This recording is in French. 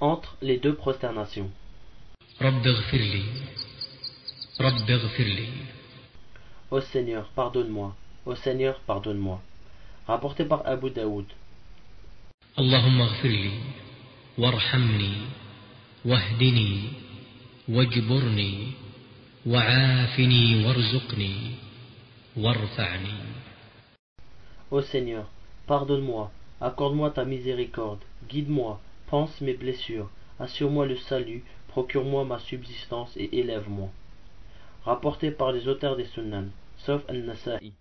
entre les deux prosternations. Ô Seigneur, pardonne-moi. Ô Seigneur, pardonne-moi. Rapporté par Abu Daoud. Allahumma. Ô Seigneur, pardonne-moi, accorde-moi ta miséricorde, guide-moi, pense mes blessures, assure-moi le salut, procure-moi ma subsistance et élève-moi. Rapporté par les auteurs des Sunnans, sauf Al-Nasa'i.